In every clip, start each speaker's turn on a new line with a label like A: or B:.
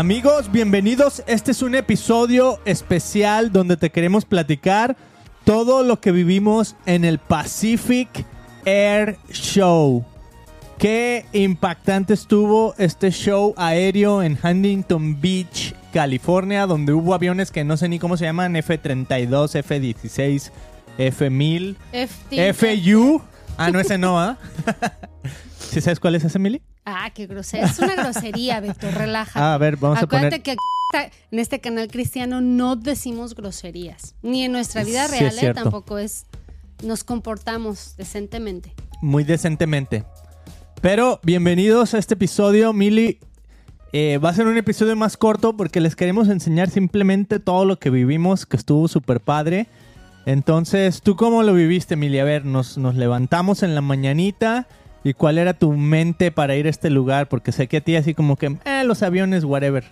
A: Amigos, bienvenidos. Este es un episodio especial donde te queremos platicar todo lo que vivimos en el Pacific Air Show. Qué impactante estuvo este show aéreo en Huntington Beach, California, donde hubo aviones que no sé ni cómo se llaman, F-32, F-16, F-1000,
B: FT.
A: FU. Ah, no, ese no, ¿ah? ¿Sí sabes cuál es ese, Mili?
B: Ah, qué grosera. Es una grosería, Beto, relájate.
A: Ah, a ver, vamos a
B: Acuérdate
A: poner...
B: que aquí en este canal cristiano no decimos groserías. Ni en nuestra vida
A: Sí,
B: real, ¿eh? tampoco es. Nos comportamos decentemente.
A: muy decentemente. Pero bienvenidos a este episodio, Mili. Eh, va a ser un episodio más corto porque les queremos enseñar simplemente todo lo que vivimos, que estuvo súper padre. Entonces, ¿tú cómo lo viviste, Mili? A ver, nos, nos levantamos en la mañanita y cuál era tu mente para ir a este lugar, porque sé que a ti así como que, eh, los aviones, whatever.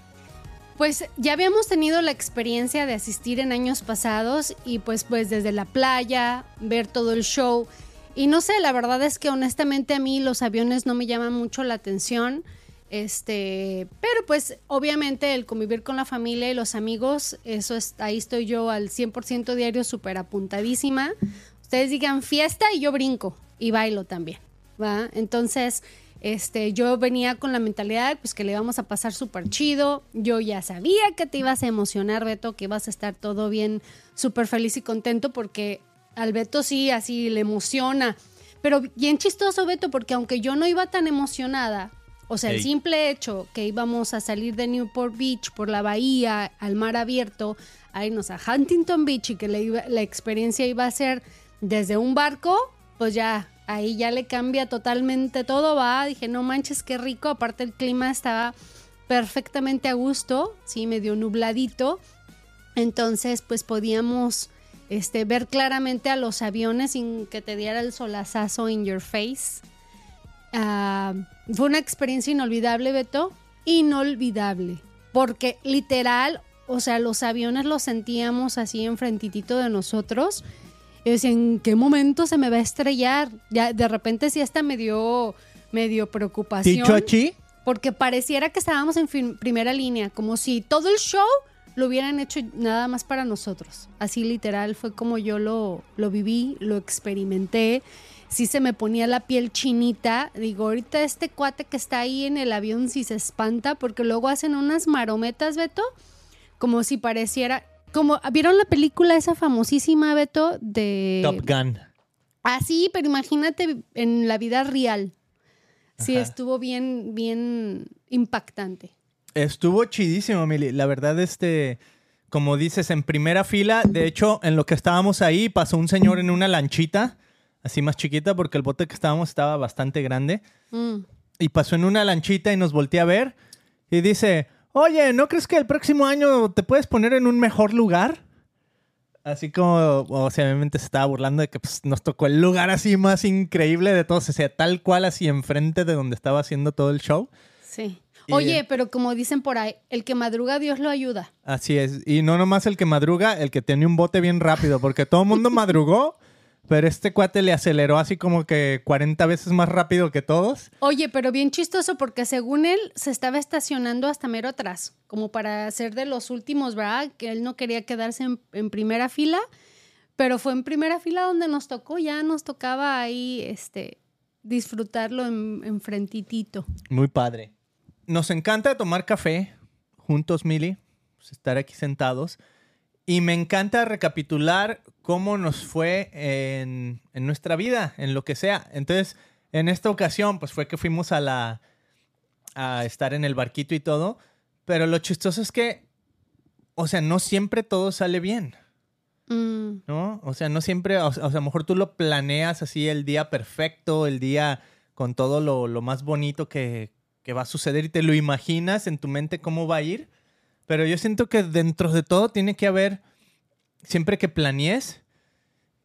B: Pues ya habíamos tenido la experiencia de asistir en años pasados y pues pues desde la playa, ver todo el show. Y no sé, la verdad es que honestamente a mí los aviones no me llaman mucho la atención. Este, pero pues obviamente el convivir con la familia y los amigos, eso es, ahí estoy yo al 100% diario súper apuntadísima. Ustedes digan fiesta y yo brinco y bailo también, ¿va? Entonces, este, yo venía con la mentalidad pues que le íbamos a pasar súper chido. Yo ya sabía que te ibas a emocionar, Beto, que ibas a estar todo bien, súper feliz y contento porque al Beto sí, así le emociona. Pero bien chistoso, Beto, porque aunque yo no iba tan emocionada, o sea, el simple hecho que íbamos a salir de Newport Beach por la bahía al mar abierto, a irnos a Huntington Beach y que la, iba- la experiencia iba a ser desde un barco, pues ya, ahí ya le cambia totalmente todo, va. Dije, no manches, qué rico. Aparte, el clima estaba perfectamente a gusto, sí, medio nubladito. Entonces, pues podíamos este, ver claramente a los aviones sin que te diera el solazazo in your face. Ah, fue una experiencia inolvidable, Beto. Inolvidable. Porque literal, o sea, los aviones los sentíamos así enfrentitito de nosotros. Y decía, ¿en qué momento se me va a estrellar? Ya de repente sí hasta me dio, me dio preocupación.
A: Ticho Achi,
B: Porque pareciera que estábamos en primera línea, como si todo el show lo hubieran hecho nada más para nosotros. Así literal fue como yo lo, lo viví, lo experimenté. Sí se me ponía la piel chinita. Digo, ahorita este cuate que está ahí en el avión sí se espanta porque luego hacen unas marometas, Beto, como si pareciera... Como, ¿Vieron la película esa famosísima, Beto? De...
A: Top Gun.
B: Ah, sí, pero imagínate en la vida real. Sí,
A: Ajá.
B: estuvo bien, bien impactante.
A: Estuvo chidísimo, Mili. La verdad, este, como dices, en primera fila, de hecho, en lo que estábamos ahí, pasó un señor en una lanchita, así más chiquita, porque el bote que estábamos estaba bastante grande,
B: Mm.
A: y pasó en una lanchita y nos volteó a ver y dice, oye, ¿no crees que el próximo año te puedes poner en un mejor lugar? Así como, o sea, obviamente se estaba burlando de que pues, nos tocó el lugar así más increíble de todos, o sea, tal cual así enfrente de donde estaba haciendo todo el show.
B: Sí.
A: Y-
B: Oye, pero como dicen por ahí, el que madruga Dios lo ayuda.
A: Así es. Y no nomás el que madruga, el que tiene un bote bien rápido, porque todo el mundo madrugó, pero este cuate le aceleró así como que 40 veces más rápido que todos.
B: Oye, pero bien chistoso porque según él se estaba estacionando hasta mero atrás, como para ser de los últimos, ¿verdad? Que él no quería quedarse en, en primera fila, pero fue en primera fila donde nos tocó, ya nos tocaba ahí, este, disfrutarlo en, en frentitito.
A: Muy padre. Nos encanta tomar café juntos, Mili, pues, estar aquí sentados. Y me encanta recapitular cómo nos fue en, en nuestra vida, en lo que sea. Entonces, en esta ocasión, pues fue que fuimos a la a estar en el barquito y todo. Pero lo chistoso es que, o sea, no siempre todo sale bien,
B: Mm,
A: ¿no? O sea, no siempre, o sea, a lo mejor tú lo planeas así el día perfecto, el día con todo lo, lo más bonito que, que va a suceder y te lo imaginas en tu mente cómo va a ir. Pero yo siento que dentro de todo tiene que haber, siempre que planees,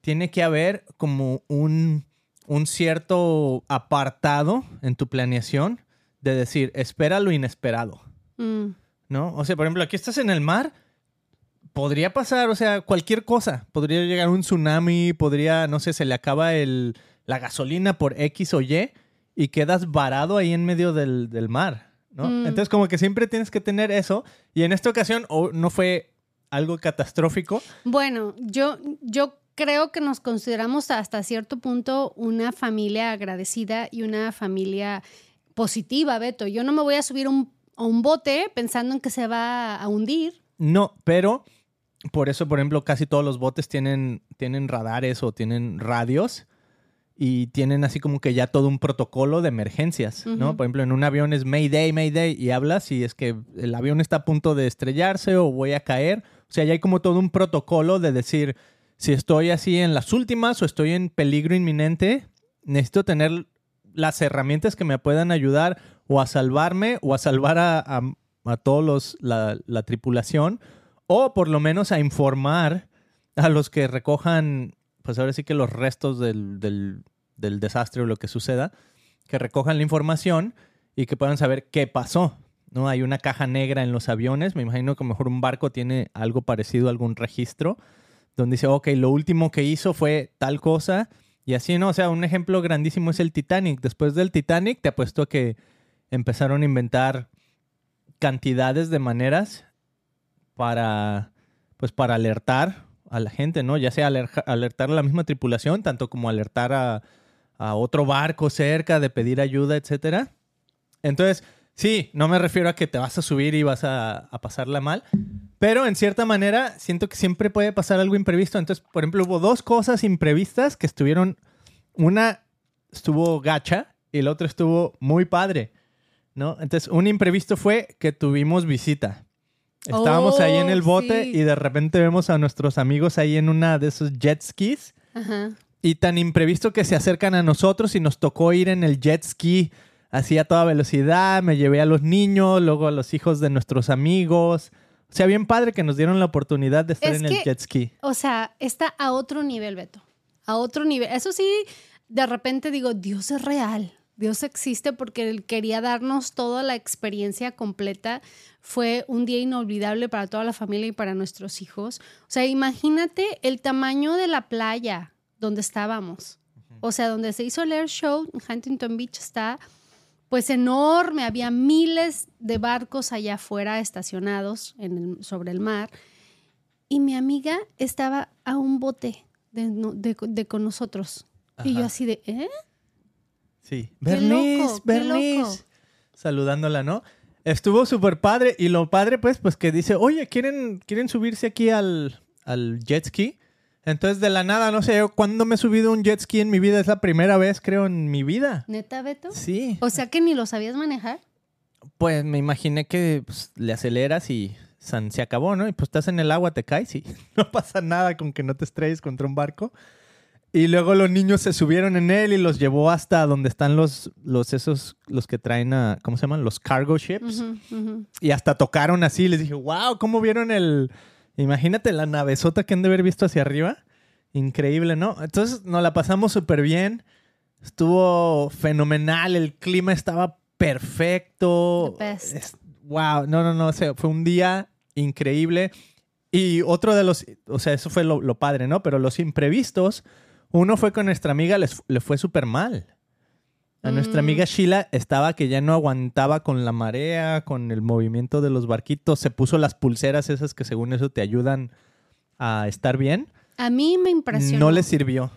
A: tiene que haber como un, un cierto apartado en tu planeación de decir, espera lo inesperado,
B: mm.
A: ¿no? O sea, por ejemplo, aquí estás en el mar, podría pasar, o sea, cualquier cosa. Podría llegar un tsunami, podría, no sé, se le acaba el, la gasolina por X o Y y quedas varado ahí en medio del, del mar. ¿No?
B: Mm.
A: Entonces como que siempre tienes que tener eso. Y en esta ocasión no fue algo catastrófico.
B: Bueno, yo, yo creo que nos consideramos hasta cierto punto una familia agradecida y una familia positiva, Beto. Yo no me voy a subir un- a un bote pensando en que se va a hundir.
A: No, pero por eso, por ejemplo, casi todos los botes tienen, tienen radares o tienen radios y tienen así como que ya todo un protocolo de emergencias, ¿no? Por ejemplo, en un avión es Mayday, Mayday y hablas y es que el avión está a punto de estrellarse o voy a caer. O sea, ya hay como todo un protocolo de decir si estoy así en las últimas o estoy en peligro inminente, necesito tener las herramientas que me puedan ayudar o a salvarme o a salvar a, a, a todos los, la, la tripulación o por lo menos a informar a los que recojan, pues ahora sí que los restos del, del, desastre o lo que suceda, que recojan la información y que puedan saber qué pasó. ¿no? Hay una caja negra en los aviones, me imagino que mejor un barco tiene algo parecido, algún registro, donde dice, ok, lo último que hizo fue tal cosa, y así, ¿no? O sea, un ejemplo grandísimo es el Titanic. Después del Titanic, te apuesto que empezaron a inventar cantidades de maneras para, pues, para alertar a la gente, ¿no? Ya sea aler- alertar a la misma tripulación, tanto como alertar a, otro barco cerca, de pedir ayuda, etcétera. Entonces, sí, no me refiero a que te vas a subir y vas a, a pasarla mal, pero en cierta manera siento que siempre puede pasar algo imprevisto. Entonces, por ejemplo, hubo dos cosas imprevistas que estuvieron, una estuvo gacha y la otra estuvo muy padre, ¿no? Entonces, un imprevisto fue que tuvimos visita. Estábamos ahí en el
B: Oh,
A: bote
B: sí.
A: y de repente vemos a nuestros amigos ahí en una de esos jet skis.
B: Ajá.
A: Y tan imprevisto que se acercan a nosotros y nos tocó ir en el jet ski así a toda velocidad. Me llevé a los niños, luego a los hijos de nuestros amigos. O sea, bien padre que nos dieron la oportunidad de estar
B: Es
A: en el
B: que-
A: jet ski.
B: O sea, está a otro nivel, Beto. A otro nivel. Eso sí, de repente digo, Dios es real. Dios existe porque Él quería darnos toda la experiencia completa. Fue un día inolvidable para toda la familia y para nuestros hijos. O sea, imagínate el tamaño de la playa donde estábamos. O sea, donde se hizo el air show, Huntington Beach está pues enorme. Había miles de barcos allá afuera estacionados en el- sobre el mar. Y mi amiga estaba a un bote de, no- de- de con nosotros. Y yo así de, ¿eh?
A: Sí. Bernice, Bernice. Saludándola, ¿no? Estuvo súper padre. Y lo padre, pues, pues que dice, oye, ¿quieren, ¿quieren subirse aquí al, al jet ski? Entonces, de la nada, no sé, yo cuándo me he subido un jet ski en mi vida. Es la primera vez, creo, en mi vida.
B: ¿Neta, Beto?
A: Sí.
B: O sea que ni lo sabías manejar.
A: Pues me imaginé que pues, le aceleras y san, se acabó, ¿no? Y pues estás en el agua, te caes y no pasa nada con que no te estrelles contra un barco. Y luego los niños se subieron en él y los llevó hasta donde están los, los esos, los que traen a, ¿cómo se llaman? Los cargo ships. Y hasta tocaron así. Les dije, wow, ¿cómo vieron el... Imagínate la navezota que han de haber visto hacia arriba. Increíble, ¿no? Entonces nos la pasamos súper bien. Estuvo fenomenal. El clima estaba perfecto.
B: The best.
A: Es- wow, no, no, no. o sea, fue un día increíble. Y otro de los... O sea, eso fue lo, lo padre, ¿no? Pero los imprevistos... Uno fue con nuestra amiga, les, le fue súper mal. A nuestra
B: Mm.
A: amiga Sheila estaba que ya no aguantaba con la marea, con el movimiento de los barquitos. Se puso las pulseras esas que según eso te ayudan a estar bien.
B: A mí me impresionó.
A: No le sirvió.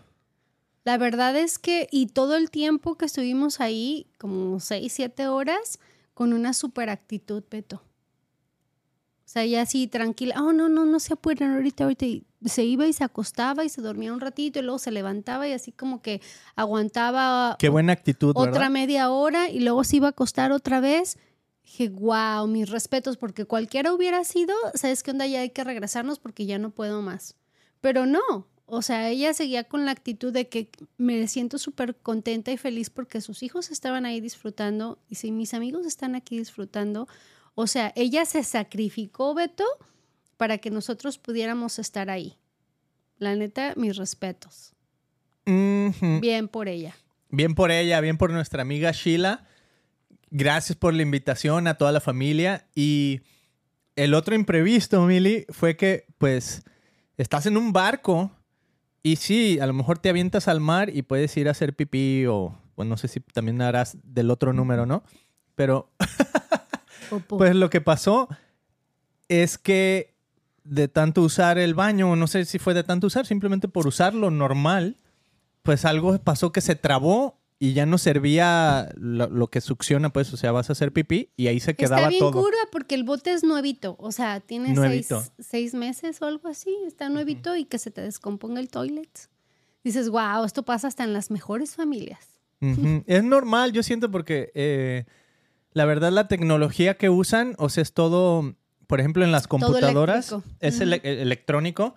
B: La verdad es que, y todo el tiempo que estuvimos ahí, como seis, siete horas, con una super actitud, Beto. O sea, ella así tranquila, oh, no, no, no se apuren ahorita, ahorita. Y se iba y se acostaba y se dormía un ratito y luego se levantaba y así como que aguantaba
A: Qué buena actitud,
B: otra
A: ¿verdad?
B: media hora y luego se iba a acostar otra vez. Dije, wow, mis respetos, porque cualquiera hubiera sido, ¿sabes qué onda? Ya hay que regresarnos porque ya no puedo más. Pero no, o sea, ella seguía con la actitud de que me siento súper contenta y feliz porque sus hijos estaban ahí disfrutando y si mis amigos están aquí disfrutando, o sea, ella se sacrificó, Beto, para que nosotros pudiéramos estar ahí. La neta, mis respetos. Bien por ella.
A: Bien por ella, bien por nuestra amiga Sheila. Gracias por la invitación a toda la familia. Y el otro imprevisto, Mili, fue que, pues, estás en un barco y sí, a lo mejor te avientas al mar y puedes ir a hacer pipí o, bueno, no sé si también harás del otro número, ¿no? Pero. Pues lo que pasó es que de tanto usar el baño, no sé si fue de tanto usar, simplemente por usarlo normal, pues algo pasó que se trabó y ya no servía lo, lo que succiona, pues, o sea, vas a hacer pipí y ahí se quedaba
B: Está bien
A: todo.
B: cura porque el bote es nuevito. O sea, tiene seis,
A: Nuevito.
B: seis meses o algo así. Está nuevito y que se te descomponga el toilet. Dices, wow, esto pasa hasta en las mejores familias.
A: Es normal, yo siento, porque eh, la verdad la tecnología que usan, o sea, es todo, por ejemplo, en las computadoras, es ele- electrónico.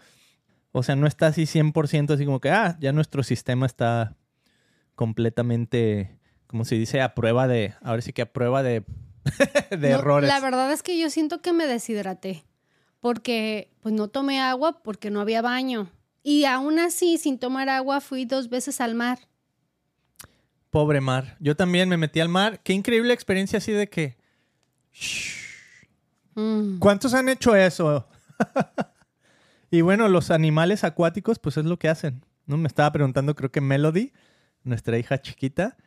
A: O sea, no está así 100% así como que, ah, ya nuestro sistema está completamente, como se dice, a prueba de, ahora sí que a prueba de, de
B: No,
A: errores.
B: La verdad es que yo siento que me deshidraté. Porque pues no tomé agua porque no había baño. Y aún así, sin tomar agua, fui dos veces al mar.
A: Pobre mar. Yo también me metí al mar. Qué increíble experiencia así de que...
B: Mm.
A: ¿Cuántos han hecho eso? y bueno, los animales acuáticos, pues es lo que hacen. ¿no? Me estaba preguntando, creo que Melody, nuestra hija chiquita,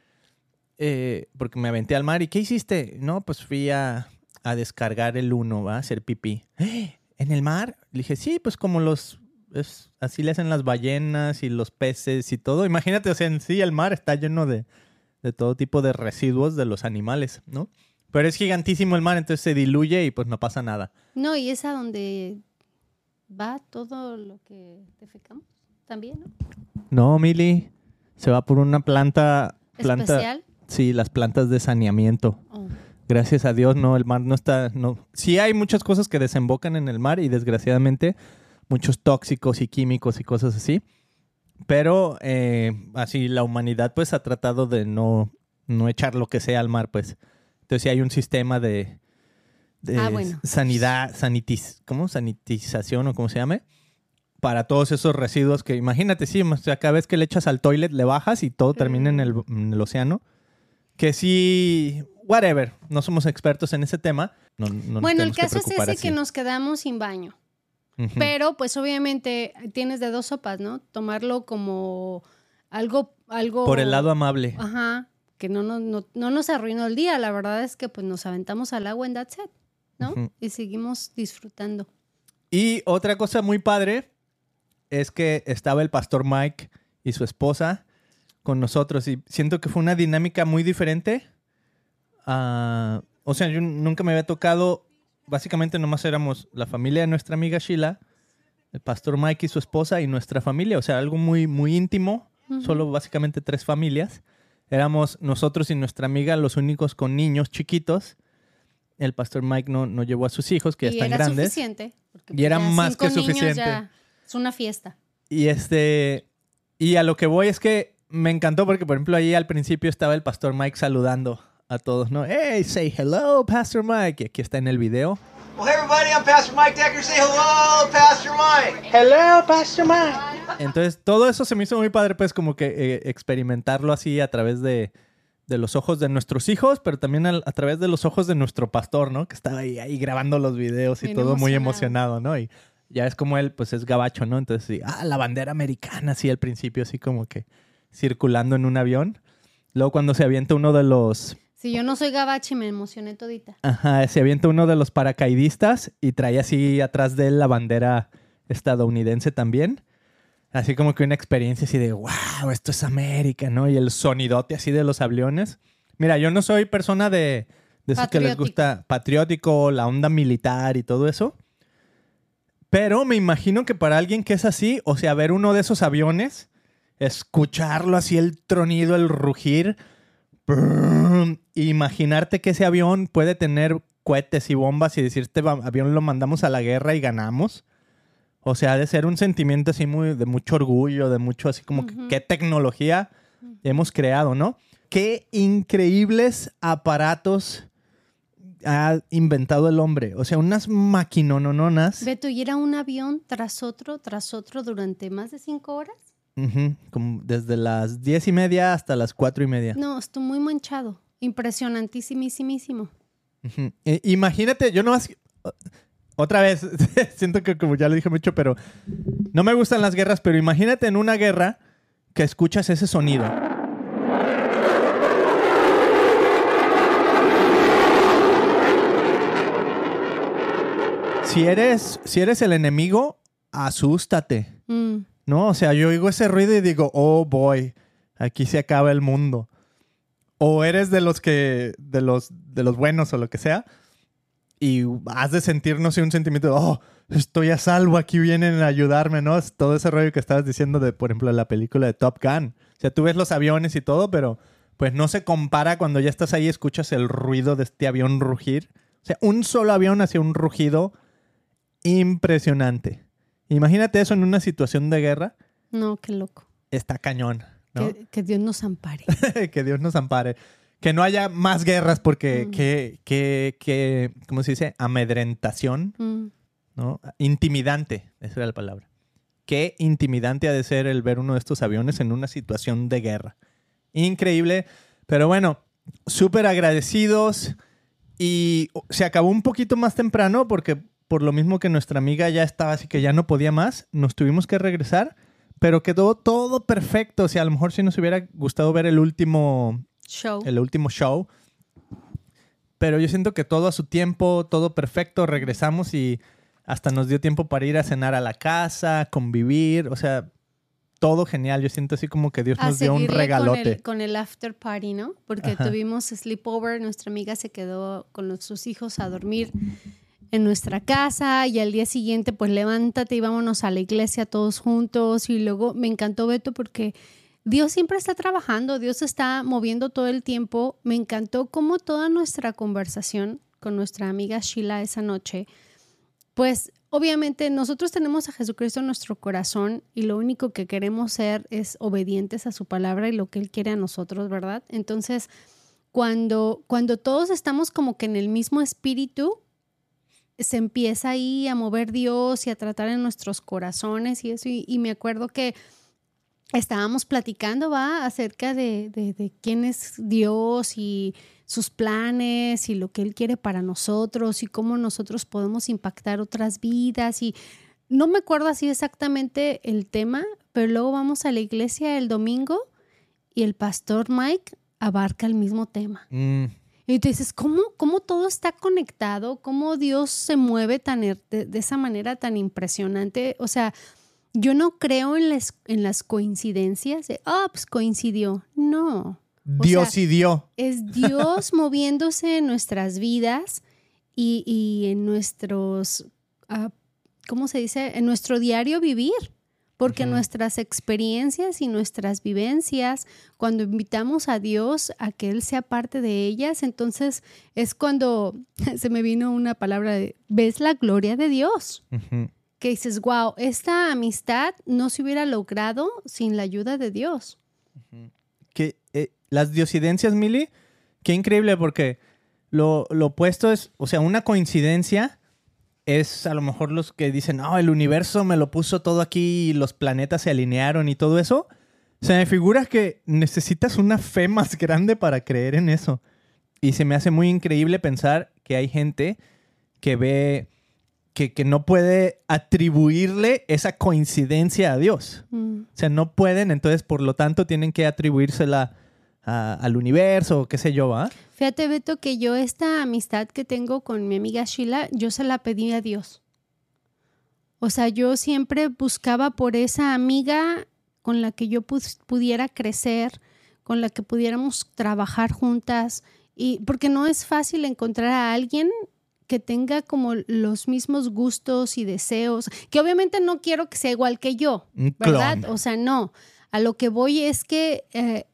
A: eh, porque me aventé al mar. ¿Y qué hiciste? No, pues fui a, descargar el uno, ¿va? A hacer pipí. "¿Eh? ¿En el mar? Le dije, sí, pues como los... así le hacen las ballenas y los peces y todo. Imagínate, o sea, en sí el mar está lleno de, de todo tipo de residuos de los animales, ¿no? Pero es gigantísimo el mar, entonces se diluye y pues no pasa nada.
B: No, y es a donde va todo lo que defecamos también, ¿no?
A: No, Mili, se va por una planta, planta,
B: Especial.
A: sí, las plantas de saneamiento.
B: Oh.
A: Gracias a Dios, no, el mar no está, no. Sí hay muchas cosas que desembocan en el mar y desgraciadamente muchos tóxicos y químicos y cosas así. Pero eh, así la humanidad pues ha tratado de no, no echar lo que sea al mar, pues. Entonces sí hay un sistema de, de
B: Ah, bueno.
A: sanidad, sanitis, ¿cómo? Sanitización o como se llame. Para todos esos residuos que, imagínate, sí, o sea, cada vez que le echas al toilet le bajas y todo termina en el, en el océano. Que sí, whatever, no somos expertos en ese tema. No, no
B: Bueno, el caso es ese que nos quedamos sin baño. Pero pues obviamente tienes de dos sopas, ¿no? Tomarlo como algo, algo...
A: Por el lado amable.
B: Ajá, que no, no, no, no nos arruinó el día. La verdad es que pues nos aventamos al agua en that set, ¿no? Y seguimos disfrutando.
A: Y otra cosa muy padre es que estaba el pastor Mike y su esposa con nosotros y siento que fue una dinámica muy diferente. Ah, o sea, yo nunca me había tocado, básicamente nomás éramos la familia de nuestra amiga Sheila, el pastor Mike y su esposa y nuestra familia, o sea, algo muy, muy íntimo, solo básicamente tres familias. Éramos nosotros y nuestra amiga los únicos con niños chiquitos. El pastor Mike no, no llevó a sus hijos, que ya
B: y
A: están
B: era
A: grandes.
B: suficiente.
A: Y era más que suficiente.
B: ya es una fiesta.
A: Y este. Y a lo que voy es que me encantó porque, por ejemplo, ahí al principio estaba el pastor Mike saludando a todos, ¿no? Hey, say hello, Pastor Mike. Y aquí está en el video.
C: Well, hey everybody, I'm Pastor Mike Decker. Say hello, Pastor Mike.
D: Hello, Pastor Mike.
A: Entonces, todo eso se me hizo muy padre, pues, como que eh, experimentarlo así a través de, de los ojos de nuestros hijos, pero también al- a, través de los ojos de nuestro pastor, ¿no? Que estaba ahí, ahí grabando los videos y
B: Bien
A: todo muy
B: emocionado.
A: emocionado, ¿no? Y ya es como él, pues es gabacho, ¿no? Entonces, sí, ah, la bandera americana, así al principio, así como que circulando en un avión. Luego, cuando se avienta uno de los.
B: Si yo no soy gabachi, me emocioné todita.
A: Ajá, se avienta uno de los paracaidistas y trae así atrás de él la bandera estadounidense también. Así como que una experiencia así de, wow, esto es América, ¿no? Y el sonidote así de los aviones. Mira, yo no soy persona de, de esos que les gusta patriótico, la onda militar y todo eso. Pero me imagino que para alguien que es así, o sea, ver uno de esos aviones, escucharlo así, el tronido, el rugir, imaginarte que ese avión puede tener cohetes y bombas y decir, este va- avión lo mandamos a la guerra y ganamos. O sea, ha de ser un sentimiento así muy de mucho orgullo, de mucho así como que
B: Ujú.
A: qué tecnología hemos creado, ¿no? Qué increíbles aparatos ha inventado el hombre. O sea, unas maquinononas.
B: Beto, ¿y era un avión tras otro, tras otro durante más de cinco horas?
A: Como desde las diez y media hasta las cuatro y media.
B: No, estoy muy manchado. Impresionantísimísimo.
A: Ujú. Eh, imagínate, yo nomás. Otra vez, siento que como ya lo dije mucho, pero no me gustan las guerras, pero imagínate en una guerra que escuchas ese sonido. si eres, si eres el enemigo, asústate.
B: Mm,
A: ¿No? O sea, yo oigo ese ruido y digo, oh boy, aquí se acaba el mundo. O eres de los que, de los, de los buenos o lo que sea, y has de sentir, no sé, un sentimiento oh, estoy a salvo, aquí vienen a ayudarme, ¿no? Todo ese rollo que estabas diciendo de, por ejemplo, la película de Top Gun. O sea, tú ves los aviones y todo, pero pues no se compara cuando ya estás ahí escuchas el ruido de este avión rugir. O sea, un solo avión hacía un rugido impresionante. Imagínate eso en una situación de guerra.
B: no, qué loco.
A: Está cañón, ¿no?
B: Que, que Dios nos ampare.
A: que Dios nos ampare. Que no haya más guerras porque
B: Mm.
A: que, que, que, ¿cómo se dice? Amedrentación,
B: Mm,
A: ¿no? Intimidante, esa era la palabra. Qué intimidante ha de ser el ver uno de estos aviones en una situación de guerra. Increíble. Pero bueno, súper agradecidos. Y se acabó un poquito más temprano porque por lo mismo que nuestra amiga ya estaba así que ya no podía más, nos tuvimos que regresar. Pero quedó todo perfecto. O sea, a lo mejor si nos hubiera gustado ver el último,
B: show.
A: el último show. Pero yo siento que todo a su tiempo, todo perfecto. Regresamos y hasta nos dio tiempo para ir a cenar a la casa, convivir. O sea, todo genial. Yo siento así como que Dios
B: a
A: nos dio un regalote.
B: Con el, con el after party, ¿no? Porque
A: Ajá.
B: tuvimos sleepover, nuestra amiga se quedó con nuestros hijos a dormir en nuestra casa y al día siguiente pues levántate y vámonos a la iglesia todos juntos y luego me encantó Beto porque Dios siempre está trabajando, Dios está moviendo todo el tiempo. Me encantó cómo toda nuestra conversación con nuestra amiga Sheila esa noche, pues obviamente nosotros tenemos a Jesucristo en nuestro corazón y lo único que queremos ser es obedientes a su palabra y lo que Él quiere a nosotros, ¿verdad? Entonces, cuando, cuando todos estamos como que en el mismo espíritu, se empieza ahí a mover Dios y a tratar en nuestros corazones y eso. Y, me acuerdo que estábamos platicando, va, acerca de, de, de quién es Dios y sus planes y lo que Él quiere para nosotros y cómo nosotros podemos impactar otras vidas. Y no me acuerdo así exactamente el tema, pero luego vamos a la iglesia el domingo y el pastor Mike abarca el mismo tema.
A: Mm,
B: Y tú dices, ¿cómo, cómo todo está conectado? ¿Cómo Dios se mueve tan, er- de, de esa manera tan impresionante? O sea, yo no creo en las, en las coincidencias. de, Ah, pues coincidió. No. O
A: Dios
B: sea,
A: y dio.
B: Es Dios moviéndose en nuestras vidas y, y en nuestros, ah, ¿cómo se dice? En nuestro diario vivir. Porque nuestras experiencias y nuestras vivencias, cuando invitamos a Dios a que Él sea parte de ellas, entonces es cuando se me vino una palabra de, ves la gloria de Dios que dices, wow, esta amistad no se hubiera logrado sin la ayuda de Dios.
A: que eh, las diosidencias, Mili, qué increíble porque lo, lo opuesto es, o sea, una coincidencia es a lo mejor los que dicen, no, el universo me lo puso todo aquí y los planetas se alinearon y todo eso. Se me figura que necesitas una fe más grande para creer en eso. Y se me hace muy increíble pensar que hay gente que ve que, que no puede atribuirle esa coincidencia a Dios.
B: Mm.
A: O sea, no pueden, entonces por lo tanto tienen que atribuírsela a- al universo, qué sé yo, ¿va?
B: Fíjate, Beto, que yo esta amistad que tengo con mi amiga Sheila, yo se la pedí a Dios. O sea, yo siempre buscaba por esa amiga con la que yo pudiera crecer, con la que pudiéramos trabajar juntas. Y porque no es fácil encontrar a alguien que tenga como los mismos gustos y deseos, que obviamente no quiero que sea igual que yo,
A: Un
B: ¿verdad? O sea, no. A lo que voy es que, eh,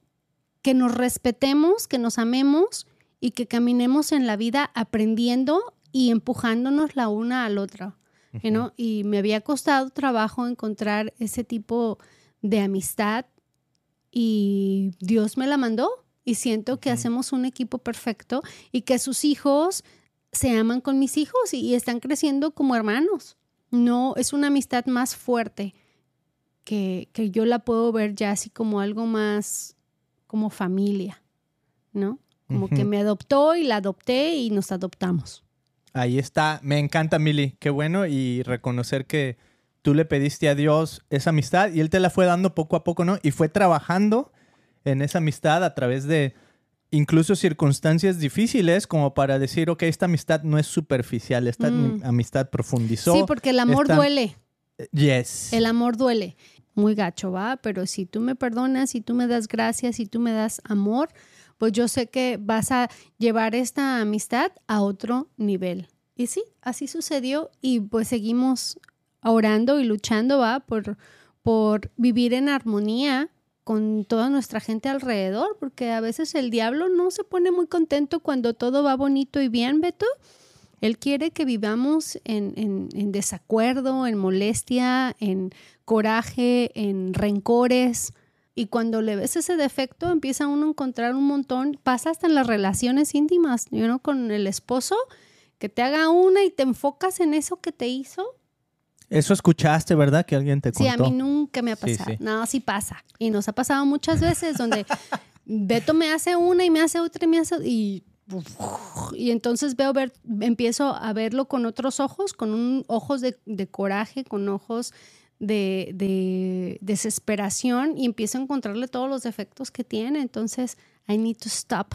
B: que nos respetemos, que nos amemos y que caminemos en la vida aprendiendo y empujándonos la una al otro. you know? Y me había costado trabajo encontrar ese tipo de amistad y Dios me la mandó y siento que hacemos un equipo perfecto y que sus hijos se aman con mis hijos y, y están creciendo como hermanos. No, es una amistad más fuerte que, que yo la puedo ver ya así como algo más como familia, ¿no? Como que me adoptó y la adopté y nos adoptamos.
A: Ahí está. Me encanta, Mili. Qué bueno. Y reconocer que tú le pediste a Dios esa amistad y Él te la fue dando poco a poco, ¿no? Y fue trabajando en esa amistad a través de incluso circunstancias difíciles como para decir, ok, esta amistad no es superficial, esta
B: Mm.
A: amistad profundizó.
B: Sí, porque el amor
A: Esta-
B: duele.
A: Yes.
B: El amor duele. Muy gacho, ¿va? Pero si tú me perdonas, si tú me das gracias, si tú me das amor, pues yo sé que vas a llevar esta amistad a otro nivel. Y sí, así sucedió y pues seguimos orando y luchando, ¿va? Por, por vivir en armonía con toda nuestra gente alrededor, porque a veces el diablo no se pone muy contento cuando todo va bonito y bien, Beto. Él quiere que vivamos en, en- en desacuerdo, en molestia, en coraje, en rencores. Y cuando le ves ese defecto, empieza uno a encontrar un montón, pasa hasta en las relaciones íntimas, yo no con el esposo, que te haga una y te enfocas en eso que te hizo.
A: Eso escuchaste, ¿verdad? Que alguien te
B: Sí,
A: contó.
B: a mí nunca me ha
A: Sí,
B: pasado.
A: sí.
B: No, sí pasa. Y nos ha pasado muchas veces donde Beto me hace una y me hace otra y me hace y y entonces veo ver empiezo a verlo con otros ojos, con un, ojos de, de coraje, con ojos de, de desesperación y empiezo a encontrarle todos los defectos que tiene. Entonces, I need to stop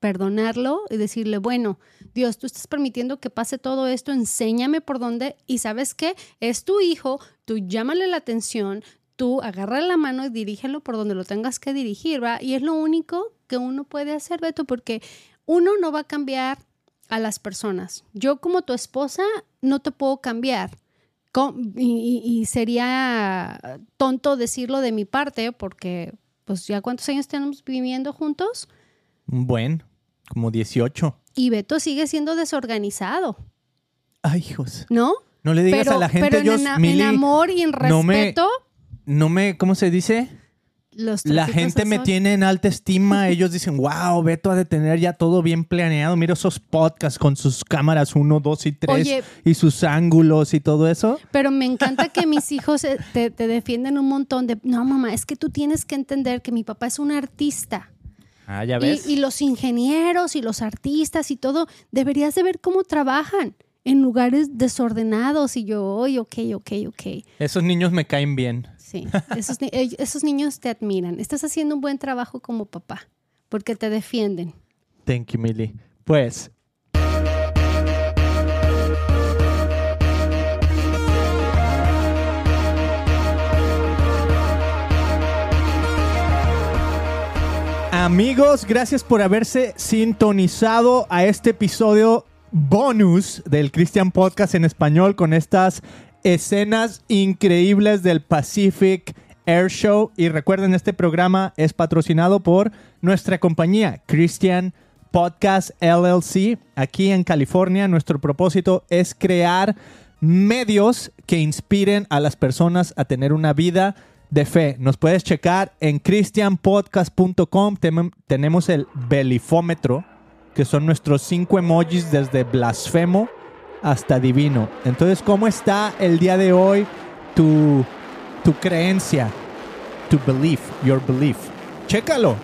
B: perdonarlo y decirle, bueno, Dios, tú estás permitiendo que pase todo esto, enséñame por dónde y sabes qué, es tu hijo, tú llámale la atención, tú agarra la mano y dirígelo por donde lo tengas que dirigir, ¿va? Y es lo único que uno puede hacer, Beto, porque uno no va a cambiar a las personas. Yo como tu esposa no te puedo cambiar. Y, sería tonto decirlo de mi parte porque, pues ya cuántos años tenemos viviendo juntos
A: Un buen, como 18.
B: y Beto sigue siendo desorganizado,
A: Ay, hijos.
B: ¿no?
A: No le digas
B: pero,
A: a la gente,
B: pero en,
A: Mili,
B: amor y en
A: no me-
B: respeto,
A: no me, ¿cómo se dice?
B: Los
A: La gente me tiene en alta estima. Ellos dicen, wow, Beto ha de tener ya todo bien planeado. Mira esos podcasts con sus cámaras 1, 2 y 3
B: Oye.
A: y sus ángulos y todo eso.
B: Pero me encanta que mis hijos eh, te, te defienden un montón de, no mamá, es que tú tienes que entender que mi papá es un artista.
A: Ah, ya
B: Y, y los ingenieros y los artistas y todo, deberías de ver cómo trabajan en lugares desordenados. Y yo, oye, ok, ok, ok.
A: Esos niños me caen bien.
B: Sí, esos, esos niños te admiran. Estás haciendo un buen trabajo como papá, porque te defienden.
A: Thank you, Millie. Pues, Amigos, gracias por haberse sintonizado a este episodio bonus del Christian Podcast en español con estas escenas increíbles del Pacific Air Show. Y recuerden, este programa es patrocinado por nuestra compañía Christian Podcast LLC aquí en California. Nuestro propósito es crear medios que inspiren a las personas a tener una vida de fe. Nos puedes checar en christianpodcast.com. Tenemos el belifómetro, que son nuestros cinco emojis desde blasfemo hasta divino. Entonces, ¿cómo está el día de hoy tu, tu creencia? Tu belief, your belief. Chécalo.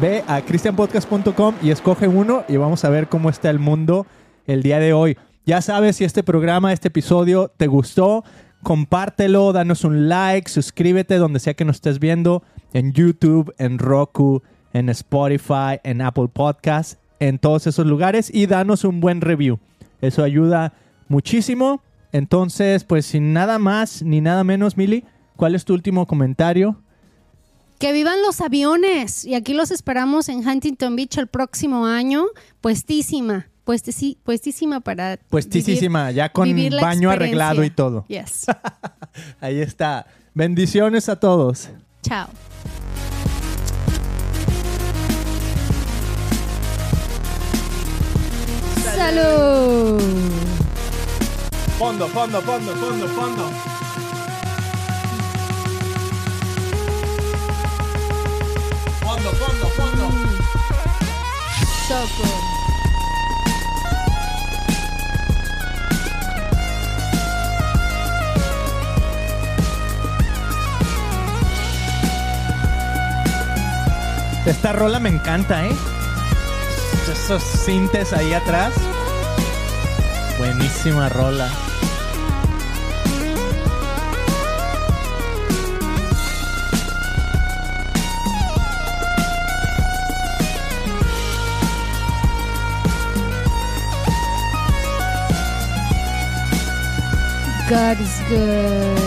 A: Ve a christianpodcast.com y escoge uno y vamos a ver cómo está el mundo el día de hoy. Ya sabes si este programa, este episodio te gustó, compártelo, danos un like, suscríbete donde sea que nos estés viendo, en YouTube, en Roku, en Spotify, en Apple Podcasts, en todos esos lugares y danos un buen review. Eso ayuda muchísimo. Entonces, pues sin nada más ni nada menos, Mili, ¿cuál es tu último comentario?
B: Que vivan los aviones. Y aquí los esperamos en Huntington Beach el próximo año. Puestísima. Puestisi- puestísima para.
A: Puestísima, ya con baño arreglado y todo.
B: Yes.
A: Ahí está. Bendiciones a todos.
B: Chao. Salud.
A: Fondo, fondo, fondo, fondo, fondo. Fondo, fondo, fondo.
B: Choco.
A: Esta rola me encanta, ¿eh? Esos sintes ahí atrás. Buenísima rola.
B: God is good.